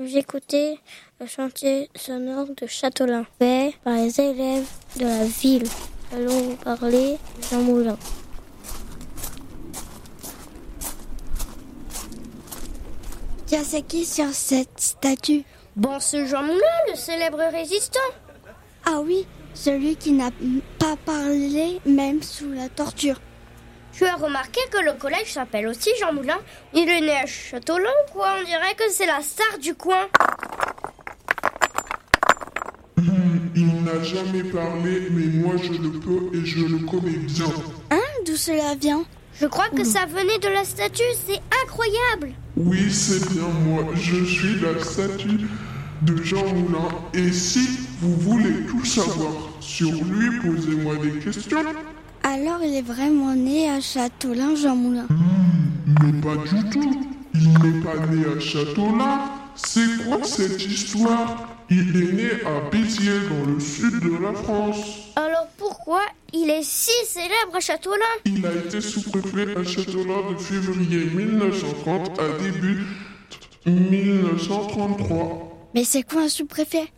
J'écoutais le chantier sonore de Châteaulin, fait par les élèves de la ville. Allons vous parler Jean Moulin. Tiens, c'est qui sur cette statue? Bon, c'est Jean Moulin, le célèbre résistant. Ah oui, celui qui n'a pas parlé même sous la torture. Tu as remarqué que le collège s'appelle aussi Jean Moulin? Il est né à Châteaulin, quoi On dirait que c'est la star du coin. Il n'a jamais parlé, mais moi je le peux et je le connais bien. Hein D'où cela vient? Je crois que ça venait de la statue, c'est incroyable. Oui, c'est bien moi. Je suis la statue de Jean Moulin. Et si vous voulez tout savoir sur lui, posez-moi des questions. Alors il est vraiment né à Châteaulin, Jean Moulin Mais pas du tout. Il n'est pas né à Châteaulin. C'est quoi cette histoire? Il est né à Béziers, dans le sud de la France. Alors pourquoi il est si célèbre à Châteaulin? Il a été sous-préfet à Châteaulin de février 1930 à début 1933. Mais c'est quoi un sous-préfet?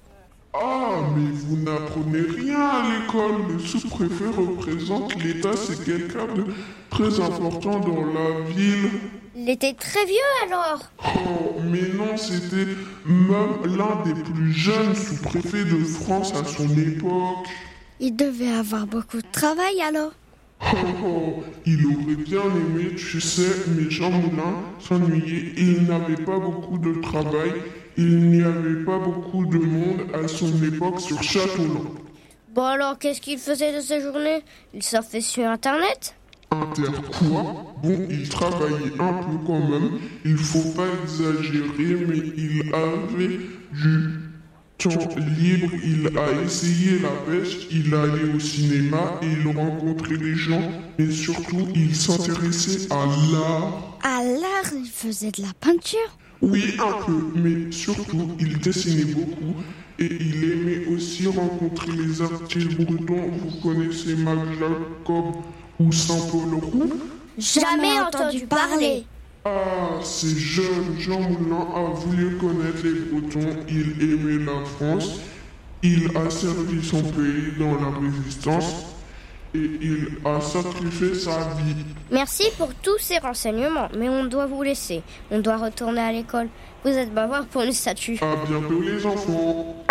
Ah, mais vous n'apprenez rien à l'école. Le sous-préfet représente l'État, c'est quelqu'un de très important dans la ville. Il était très vieux alors. Oh, mais non, c'était même l'un des plus jeunes sous-préfets de France à son époque. Il devait avoir beaucoup de travail alors Oh, oh, il aurait bien aimé, tu sais, mais Jean Moulin s'ennuyait. Il n'avait pas beaucoup de travail. Il n'y avait pas beaucoup de monde à son époque sur Châteaulin. Bon alors qu'est-ce qu'il faisait de ses journées? Il surfait sur Internet? Inter quoi? Bon, il travaillait un peu quand même. Il faut pas exagérer, mais il avait du temps libre. Il a essayé la pêche, il allait au cinéma, et il rencontrait des gens, et surtout, il s'intéressait à l'art. À l'art, il faisait de la peinture? Oui, un peu, mais surtout, il dessinait beaucoup. Et il aimait aussi rencontrer les artistes bretons. Vous connaissez Mac Jacob ou Saint-Paul Roux? Jamais entendu parler. Ah, c'est jeune. Jean Moulin a voulu connaître les Bretons. Il aimait la France. Il a servi son pays dans la résistance. Et il a sacrifié sa vie. Merci pour tous ces renseignements, mais on doit vous laisser. On doit retourner à l'école. Vous êtes bavard pour une statue. À bientôt les enfants.